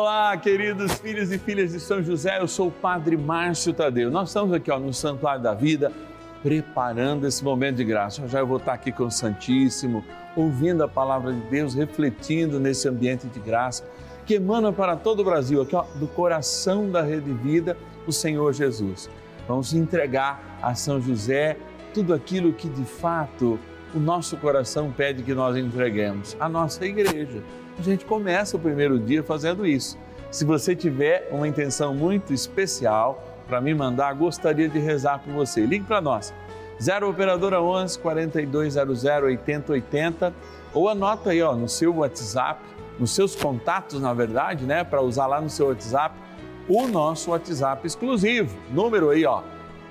Olá, queridos filhos e filhas de São José, eu sou o Padre Márcio Tadeu. Nós estamos aqui ó, no Santuário da Vida, preparando esse momento de graça. Já eu vou estar aqui com o Santíssimo, ouvindo a palavra de Deus, refletindo nesse ambiente de graça que emana para todo o Brasil, aqui ó, do coração da Rede Vida, o Senhor Jesus. Vamos entregar a São José tudo aquilo que de fato o nosso coração pede que nós entreguemos, a nossa igreja a gente começa o primeiro dia fazendo isso. Se você tiver uma intenção muito especial para me mandar, gostaria de rezar por você. Ligue para nós. 0 operadora 11 4200 8080 ou anota aí ó, no seu WhatsApp, nos seus contatos, na verdade, né, para usar lá no seu WhatsApp, o nosso WhatsApp exclusivo. Número aí, ó,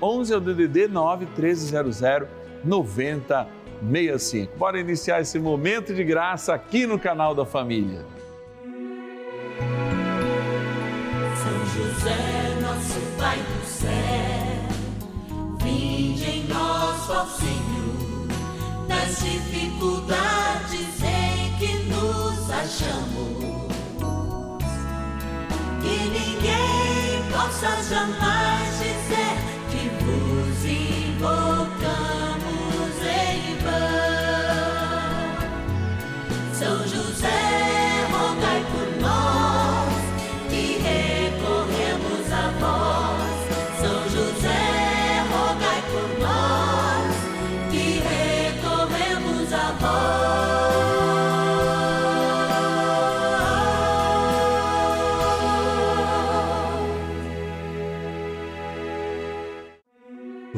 11 é o DDD 9 1300 90 65. Bora iniciar esse momento de graça aqui no canal da família. São José, nosso Pai do céu, vinde em nós, ó Senhor, nas dificuldades em que nos achamos. Que ninguém possa jamais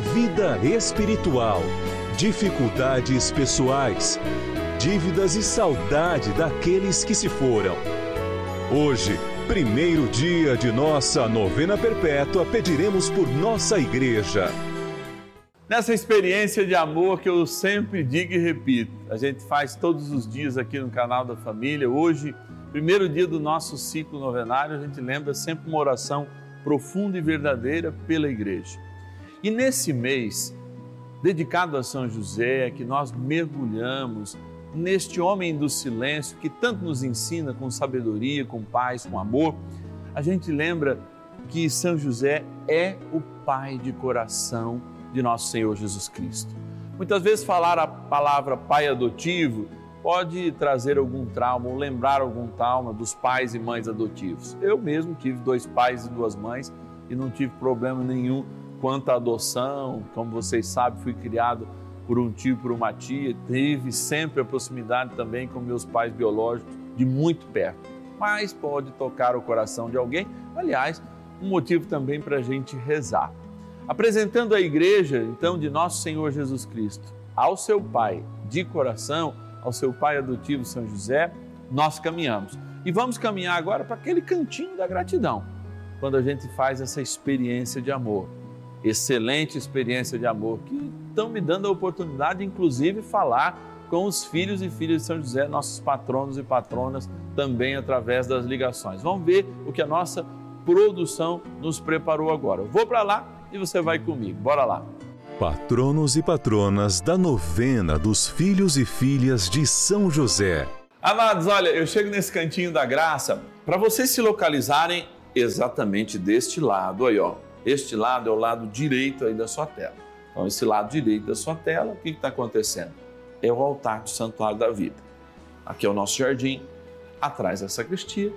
vida espiritual, dificuldades pessoais, dívidas e saudade daqueles que se foram. Hoje, primeiro dia de nossa novena perpétua, pediremos por nossa igreja. Nessa experiência de amor que eu sempre digo e repito, a gente faz todos os dias aqui no canal da família. Hoje, primeiro dia do nosso ciclo novenário, a gente lembra sempre uma oração profunda e verdadeira pela igreja. E nesse mês, dedicado a São José, é que nós mergulhamos neste homem do silêncio que tanto nos ensina com sabedoria, com paz, com amor, a gente lembra que São José é o pai de coração de nosso Senhor Jesus Cristo. Muitas vezes falar a palavra pai adotivo pode trazer algum trauma ou lembrar algum trauma dos pais e mães adotivos. Eu mesmo tive dois pais e duas mães e não tive problema nenhum quanto à adoção, como vocês sabem, fui criado por um tio por uma tia, teve sempre a proximidade também com meus pais biológicos de muito perto. Mas pode tocar o coração de alguém, aliás, um motivo também para a gente rezar. Apresentando a igreja, então, de nosso Senhor Jesus Cristo, ao seu Pai de coração, ao seu Pai adotivo São José, nós caminhamos. E vamos caminhar agora para aquele cantinho da gratidão, quando a gente faz essa experiência de amor excelente experiência de amor que estão me dando a oportunidade, inclusive, falar com os filhos e filhas de São José, nossos patronos e patronas, também através das ligações. Vamos ver o que a nossa produção nos preparou agora. Eu vou para lá e você vai comigo. Bora lá. Patronos e patronas da novena dos filhos e filhas de São José. Amados, olha, eu chego nesse cantinho da graça para vocês se localizarem exatamente deste lado aí, ó este lado é o lado direito aí da sua tela. Então, esse lado direito da sua tela, o que está acontecendo? É o altar do Santuário da Vida. Aqui é o nosso jardim, atrás da sacristia.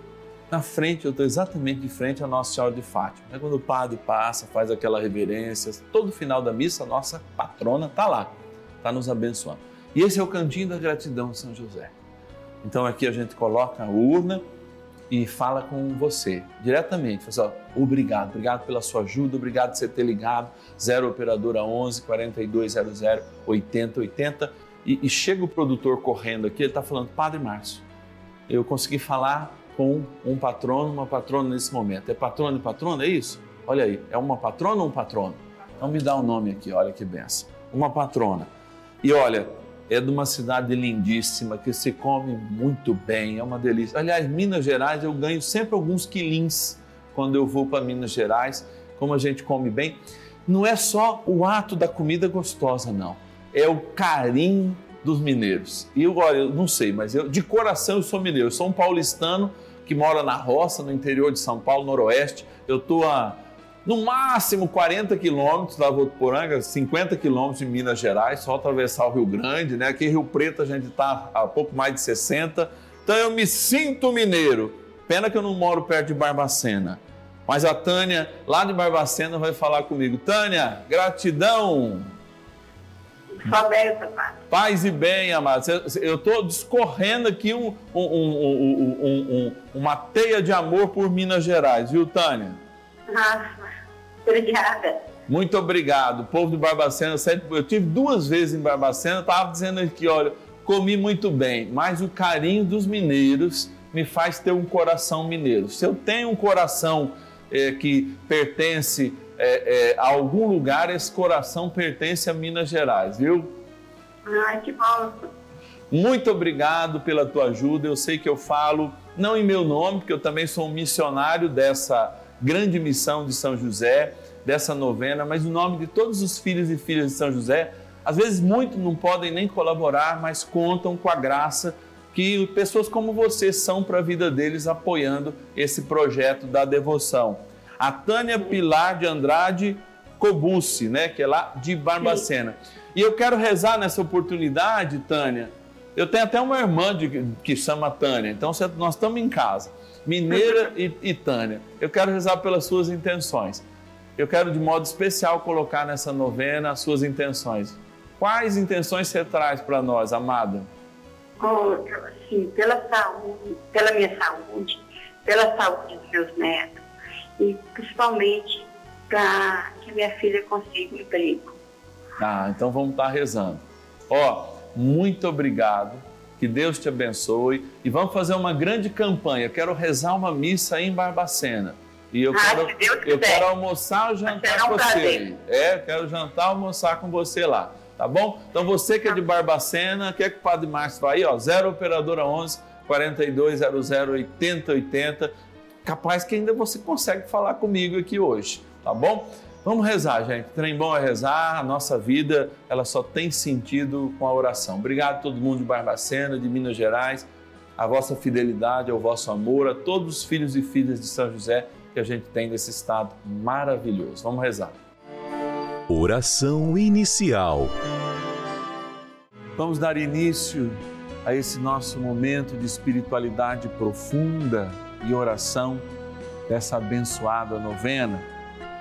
Na frente, eu estou exatamente de frente à Nossa Senhora de Fátima. É quando o padre passa, faz aquela reverência, todo final da missa, a nossa patrona está lá, está nos abençoando. E esse é o cantinho da gratidão de São José. Então aqui a gente coloca a urna e fala com você diretamente. Fala assim, obrigado, obrigado pela sua ajuda, obrigado por você ter ligado. 0 Operadora 11 4200 8080. E, e chega o produtor correndo aqui, ele está falando, Padre Márcio, eu consegui falar com um patrono, uma patrona nesse momento. É patrono e patrona, é isso? Olha aí, é uma patrona ou um patrono? Então me dá um nome aqui, olha que benção. Uma patrona. E olha, é de uma cidade lindíssima que se come muito bem, é uma delícia. Aliás, Minas Gerais eu ganho sempre alguns quilins quando eu vou para Minas Gerais, como a gente come bem. Não é só o ato da comida gostosa, não. É o carinho dos mineiros. E eu, olha, eu não sei, mas eu de coração eu sou mineiro. Eu sou um paulistano que mora na roça, no interior de São Paulo, noroeste. Eu estou a no máximo 40 quilômetros da Votuporanga, 50 quilômetros de Minas Gerais, só atravessar o Rio Grande, né? Aqui em Rio Preto a gente está a pouco mais de 60. Então eu me sinto mineiro. Pena que eu não moro perto de Barbacena. Mas a Tânia, lá de Barbacena, vai falar comigo. Tânia, gratidão. Paz e bem, amados. Eu estou discorrendo aqui um, um, um, uma teia de amor por Minas Gerais, viu, Tânia? Ah, obrigada. Muito obrigado. O povo de Barbacena, eu tive duas vezes em Barbacena, estava dizendo aqui, olha, comi muito bem, mas o carinho dos mineiros me faz ter um coração mineiro. Se eu tenho um coração é, que pertence é, é, a algum lugar, esse coração pertence a Minas Gerais, viu? Ai, que bom. Muito obrigado pela tua ajuda. Eu sei que eu falo não em meu nome, porque eu também sou um missionário dessa grande missão de São José, dessa novena, mas em nome de todos os filhos e filhas de São José. Às vezes muitos não podem nem colaborar, mas contam com a graça que pessoas como você são para a vida deles apoiando esse projeto da devoção. A Tânia Pilar de Andrade Cobucci, né, que é lá de Barbacena. E eu quero rezar nessa oportunidade, Tânia. Eu tenho até uma irmã de, que chama Tânia, então nós estamos em casa. Mineira e, e Tânia. Eu quero rezar pelas suas intenções. Eu quero de modo especial colocar nessa novena as suas intenções. Quais intenções você traz para nós, amada? Oh, sim, pela saúde, pela minha saúde, pela saúde dos meus netos e principalmente para que minha filha consiga um emprego. Ah, então vamos estar tá rezando. Ó, oh, muito obrigado que Deus te abençoe e vamos fazer uma grande campanha. Eu quero rezar uma missa em Barbacena. E eu, ah, quero, eu quero almoçar ou jantar com você aí. É, quero jantar almoçar com você lá. Tá bom? Então você que é de Barbacena, quer que o Padre Márcio vá aí, ó, 0 operadora 11 4200 8080. Capaz que ainda você consegue falar comigo aqui hoje, tá bom? Vamos rezar, gente. Trem bom é rezar. A nossa vida, ela só tem sentido com a oração. Obrigado a todo mundo de Barbacena, de Minas Gerais, a vossa fidelidade, ao vosso amor, a todos os filhos e filhas de São José que a gente tem nesse estado maravilhoso. Vamos rezar. Oração inicial. Vamos dar início a esse nosso momento de espiritualidade profunda e oração dessa abençoada novena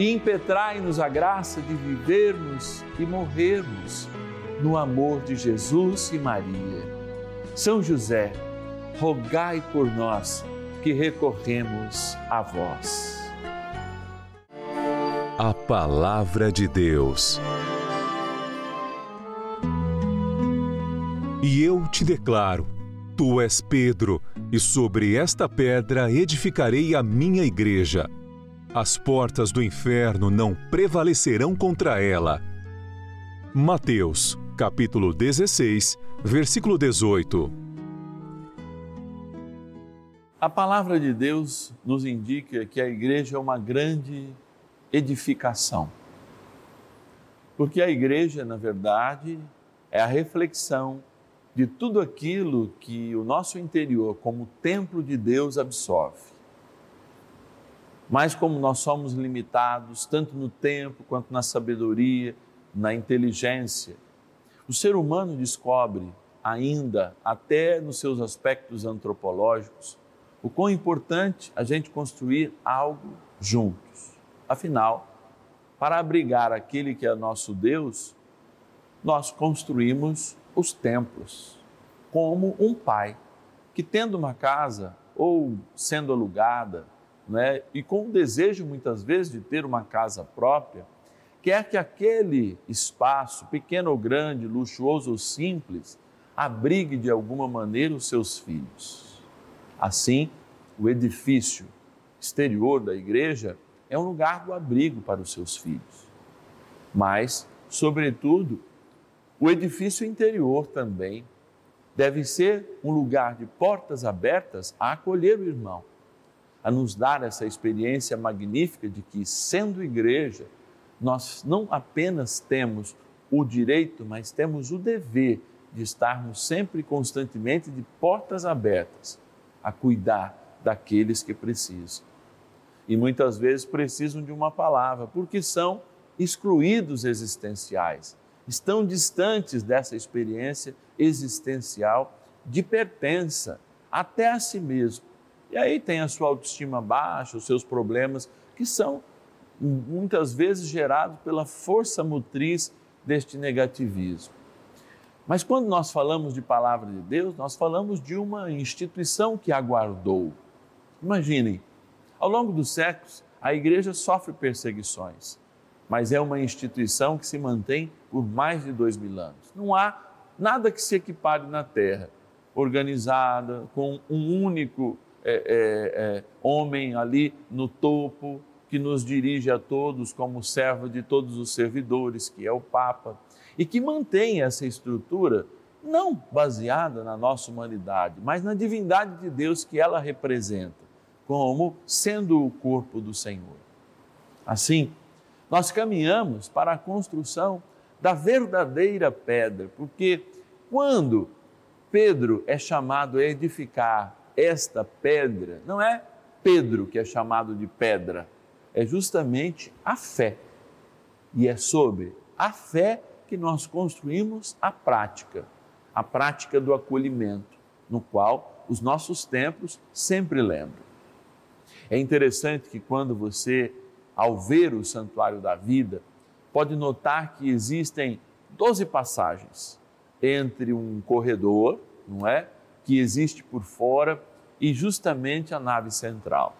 e impetrai-nos a graça de vivermos e morrermos no amor de Jesus e Maria. São José, rogai por nós que recorremos a vós. A Palavra de Deus. E eu te declaro: Tu és Pedro, e sobre esta pedra edificarei a minha igreja. As portas do inferno não prevalecerão contra ela. Mateus, capítulo 16, versículo 18. A palavra de Deus nos indica que a igreja é uma grande edificação. Porque a igreja, na verdade, é a reflexão de tudo aquilo que o nosso interior, como templo de Deus, absorve. Mas como nós somos limitados, tanto no tempo quanto na sabedoria, na inteligência, o ser humano descobre ainda, até nos seus aspectos antropológicos, o quão importante a gente construir algo juntos. Afinal, para abrigar aquele que é nosso Deus, nós construímos os templos, como um pai que, tendo uma casa ou sendo alugada, né, e com o desejo muitas vezes de ter uma casa própria, quer que aquele espaço, pequeno ou grande, luxuoso ou simples, abrigue de alguma maneira os seus filhos. Assim, o edifício exterior da igreja é um lugar do abrigo para os seus filhos. Mas, sobretudo, o edifício interior também deve ser um lugar de portas abertas a acolher o irmão, a nos dar essa experiência magnífica de que, sendo igreja, nós não apenas temos o direito, mas temos o dever de estarmos sempre e constantemente de portas abertas a cuidar daqueles que precisam. E muitas vezes precisam de uma palavra, porque são excluídos existenciais, estão distantes dessa experiência existencial de pertença até a si mesmo. E aí tem a sua autoestima baixa, os seus problemas, que são muitas vezes gerados pela força motriz deste negativismo. Mas quando nós falamos de palavra de Deus, nós falamos de uma instituição que aguardou. Imaginem, ao longo dos séculos, a igreja sofre perseguições, mas é uma instituição que se mantém por mais de dois mil anos. Não há nada que se equipare na terra, organizada, com um único é, é, homem ali no topo, que nos dirige a todos como servo de todos os servidores, que é o Papa, e que mantém essa estrutura não baseada na nossa humanidade, mas na divindade de Deus que ela representa, como sendo o corpo do Senhor. Assim, nós caminhamos para a construção da verdadeira pedra, porque quando Pedro é chamado a edificar esta pedra, não é Pedro que é chamado de pedra, é justamente a fé. E é sobre a fé que nós construímos a prática, a prática do acolhimento, no qual os nossos templos sempre lembram. É interessante que quando você, ao ver o Santuário da Vida, pode notar que existem 12 passagens entre um corredor, não é? Que existe por fora e justamente a nave central.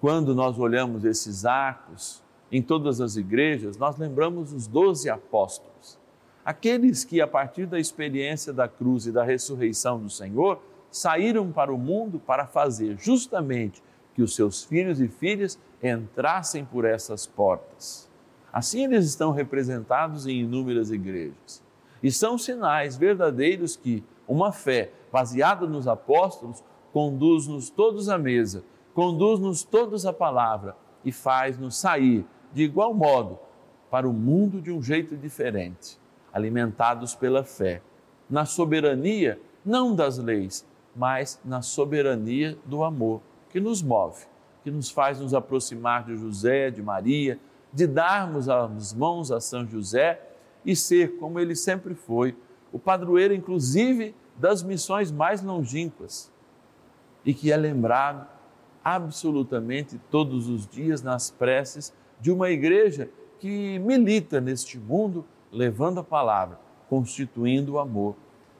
Quando nós olhamos esses arcos em todas as igrejas, nós lembramos os doze apóstolos, aqueles que, a partir da experiência da cruz e da ressurreição do Senhor, saíram para o mundo para fazer justamente que os seus filhos e filhas entrassem por essas portas. Assim eles estão representados em inúmeras igrejas. E são sinais verdadeiros que uma fé baseada nos apóstolos conduz-nos todos à mesa conduz-nos todos à palavra e faz-nos sair de igual modo para o mundo de um jeito diferente, alimentados pela fé, na soberania não das leis, mas na soberania do amor que nos move, que nos faz nos aproximar de José, de Maria, de darmos as mãos a São José e ser, como ele sempre foi, o padroeiro, inclusive, das missões mais longínquas e que é lembrado absolutamente todos os dias nas preces de uma igreja que milita neste mundo, levando a palavra, constituindo o amor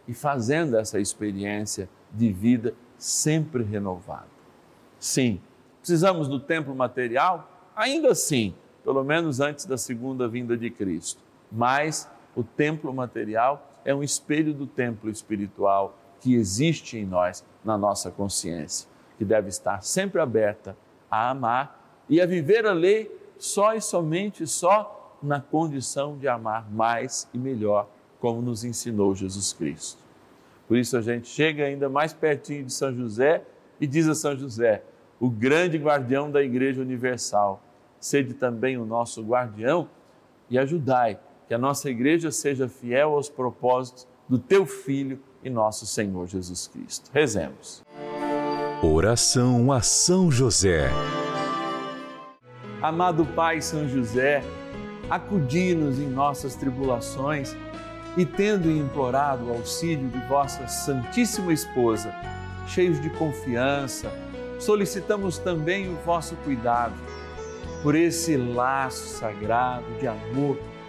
e fazendo essa experiência de vida sempre renovada. Sim, precisamos do templo material? Ainda assim, pelo menos antes da segunda vinda de Cristo. Mas o templo material é um espelho do templo espiritual que existe em nós, na nossa consciência, que deve estar sempre aberta a amar e a viver a lei só e somente só na condição de amar mais e melhor, como nos ensinou Jesus Cristo. Por isso a gente chega ainda mais pertinho de São José e diz a São José, o grande guardião da Igreja Universal, sede também o nosso guardião e ajudai que a nossa igreja seja fiel aos propósitos do teu Filho e nosso Senhor Jesus Cristo. Rezemos. Oração a São José. Amado Pai São José, acudi-nos em nossas tribulações e, tendo implorado o auxílio de vossa Santíssima Esposa, cheios de confiança, solicitamos também o vosso cuidado por esse laço sagrado de amor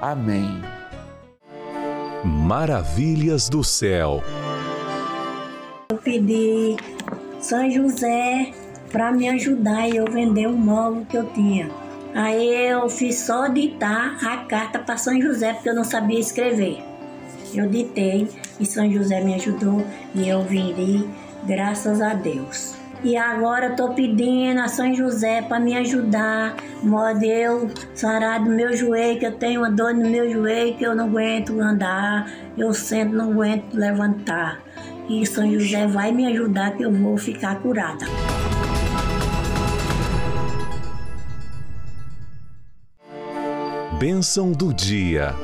Amém. Maravilhas do céu. Eu pedi São José para me ajudar e eu vender o móvel que eu tinha. Aí eu fiz só ditar a carta para São José porque eu não sabia escrever. Eu ditei e São José me ajudou e eu viri, graças a Deus. E agora estou pedindo a São José para me ajudar, modo eu sarar do meu joelho, que eu tenho uma dor no meu joelho, que eu não aguento andar, eu sempre não aguento levantar. E São José vai me ajudar que eu vou ficar curada. Bênção do dia.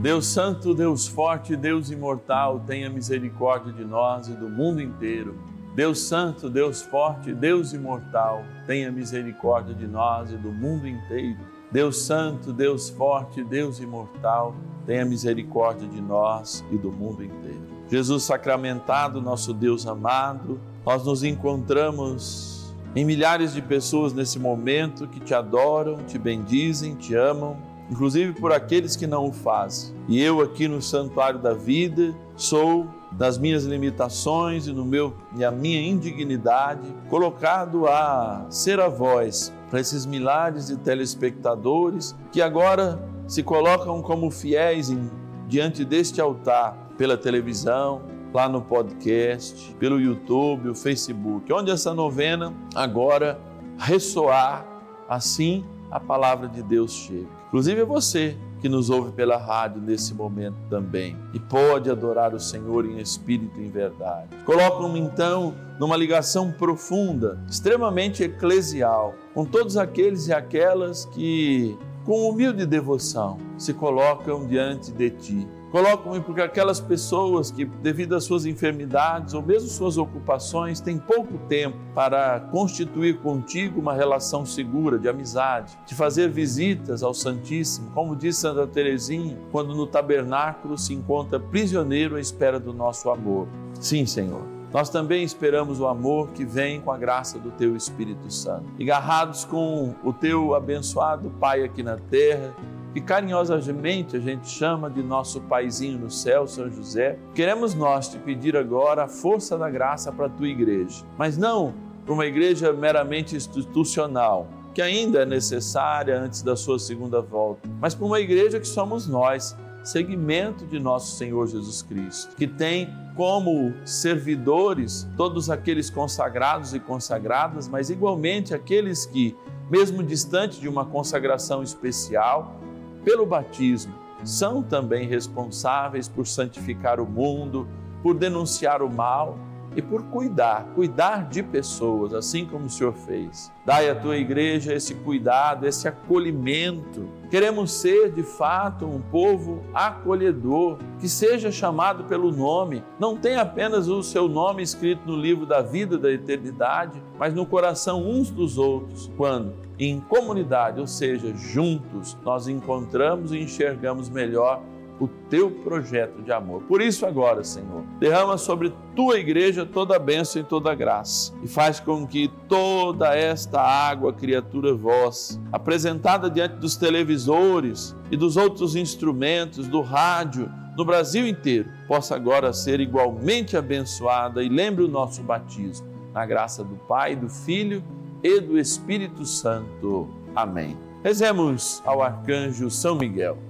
Deus Santo, Deus Forte, Deus Imortal, tenha misericórdia de nós e do mundo inteiro. Deus Santo, Deus Forte, Deus Imortal, tenha misericórdia de nós e do mundo inteiro. Deus Santo, Deus Forte, Deus Imortal, tenha misericórdia de nós e do mundo inteiro. Jesus sacramentado, nosso Deus amado, nós nos encontramos em milhares de pessoas nesse momento que te adoram, te bendizem, te amam inclusive por aqueles que não o fazem. E eu aqui no santuário da vida sou das minhas limitações e no meu e a minha indignidade colocado a ser a voz para esses milhares de telespectadores que agora se colocam como fiéis em, diante deste altar pela televisão, lá no podcast, pelo YouTube, o Facebook, onde essa novena agora ressoar assim a palavra de Deus chega. Inclusive você que nos ouve pela rádio nesse momento também e pode adorar o Senhor em espírito e em verdade. Coloca-me então numa ligação profunda, extremamente eclesial, com todos aqueles e aquelas que com humilde devoção, se colocam diante de ti. Colocam porque aquelas pessoas que, devido às suas enfermidades ou mesmo suas ocupações, têm pouco tempo para constituir contigo uma relação segura de amizade, de fazer visitas ao Santíssimo, como diz Santa Teresinha, quando no tabernáculo se encontra prisioneiro à espera do nosso amor. Sim, Senhor. Nós também esperamos o amor que vem com a graça do Teu Espírito Santo. Agarrados com o Teu abençoado Pai aqui na terra, que carinhosamente a gente chama de nosso paizinho no céu, São José, queremos nós te pedir agora a força da graça para a tua igreja, mas não para uma igreja meramente institucional, que ainda é necessária antes da sua segunda volta, mas para uma igreja que somos nós, segmento de nosso Senhor Jesus Cristo, que tem como servidores todos aqueles consagrados e consagradas, mas igualmente aqueles que, mesmo distante de uma consagração especial, pelo batismo, são também responsáveis por santificar o mundo, por denunciar o mal e por cuidar, cuidar de pessoas, assim como o Senhor fez. Dai à tua igreja esse cuidado, esse acolhimento. Queremos ser de fato um povo acolhedor, que seja chamado pelo nome, não tem apenas o seu nome escrito no livro da vida da eternidade, mas no coração uns dos outros, quando em comunidade, ou seja, juntos, nós encontramos e enxergamos melhor o teu projeto de amor. Por isso, agora, Senhor, derrama sobre tua igreja toda a bênção e toda a graça e faz com que toda esta água, criatura vossa, apresentada diante dos televisores e dos outros instrumentos, do rádio, no Brasil inteiro, possa agora ser igualmente abençoada e lembre o nosso batismo, na graça do Pai, do Filho e do Espírito Santo. Amém. Rezemos ao arcanjo São Miguel.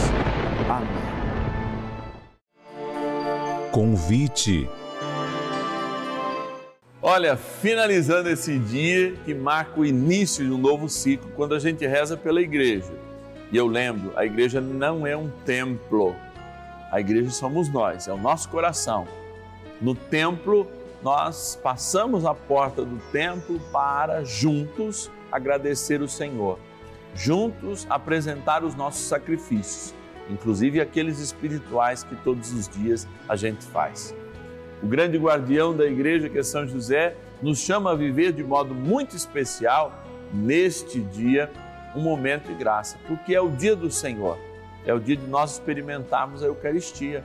Amém. Convite. Olha, finalizando esse dia que marca o início de um novo ciclo, quando a gente reza pela igreja. E eu lembro, a igreja não é um templo. A igreja somos nós, é o nosso coração. No templo, nós passamos a porta do templo para juntos agradecer o Senhor, juntos apresentar os nossos sacrifícios inclusive aqueles espirituais que todos os dias a gente faz. O grande guardião da igreja, que é São José, nos chama a viver de modo muito especial neste dia um momento de graça, porque é o dia do Senhor, é o dia de nós experimentarmos a Eucaristia,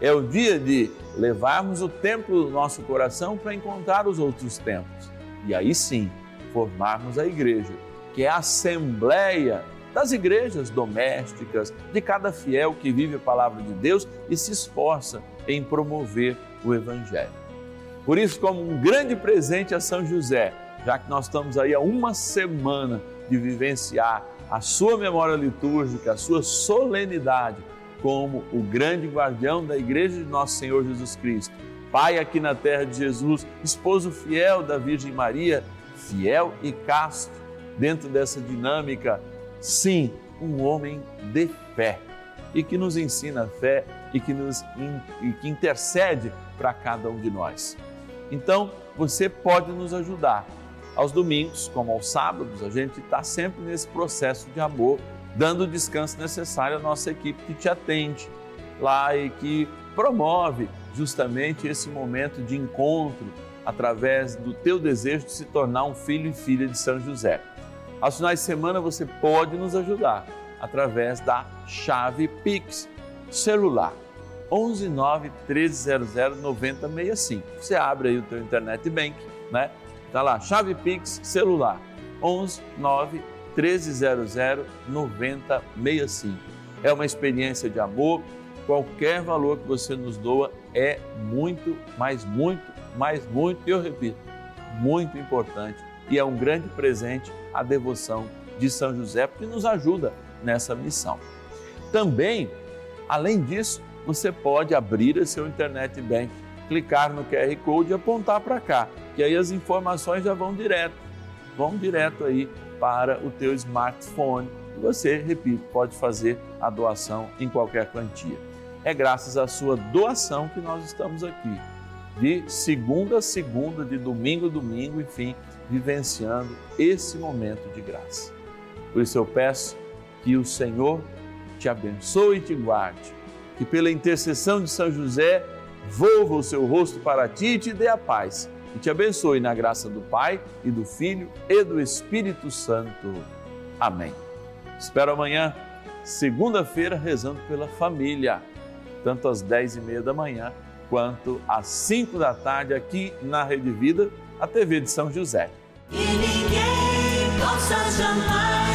é o dia de levarmos o templo do nosso coração para encontrar os outros templos e aí sim formarmos a igreja, que é a assembleia das igrejas domésticas, de cada fiel que vive a palavra de Deus e se esforça em promover o Evangelho. Por isso, como um grande presente a São José, já que nós estamos aí há uma semana de vivenciar a sua memória litúrgica, a sua solenidade, como o grande guardião da Igreja de Nosso Senhor Jesus Cristo, Pai aqui na terra de Jesus, esposo fiel da Virgem Maria, fiel e casto dentro dessa dinâmica sim, um homem de fé e que nos ensina a fé e que nos e que intercede para cada um de nós. Então, você pode nos ajudar. Aos domingos, como aos sábados, a gente está sempre nesse processo de amor, dando o descanso necessário à nossa equipe que te atende lá e que promove justamente esse momento de encontro através do teu desejo de se tornar um filho e filha de São José. Aos finais de semana você pode nos ajudar através da chave Pix celular 11 9 1300 9065. Você abre aí o teu internet bank, né? Tá lá, chave Pix celular 11 9 1300 9065. É uma experiência de amor. Qualquer valor que você nos doa é muito, mas muito, mas muito, eu repito, muito importante e é um grande presente a devoção de São José, porque nos ajuda nessa missão. Também, além disso, você pode abrir o seu internet bank, clicar no QR Code e apontar para cá, que aí as informações já vão direto, vão direto aí para o teu smartphone. E você, repito, pode fazer a doação em qualquer quantia. É graças à sua doação que nós estamos aqui, de segunda a segunda, de domingo a domingo, enfim, vivenciando esse momento de graça. Por isso eu peço que o Senhor te abençoe e te guarde, que pela intercessão de São José, volva o seu rosto para ti e te dê a paz. E te abençoe na graça do Pai e do Filho e do Espírito Santo. Amém. Espero amanhã, segunda-feira, rezando pela família, tanto às dez e meia da manhã quanto às cinco da tarde, aqui na Rede Vida, a TV de São José. E ninguém possa jamais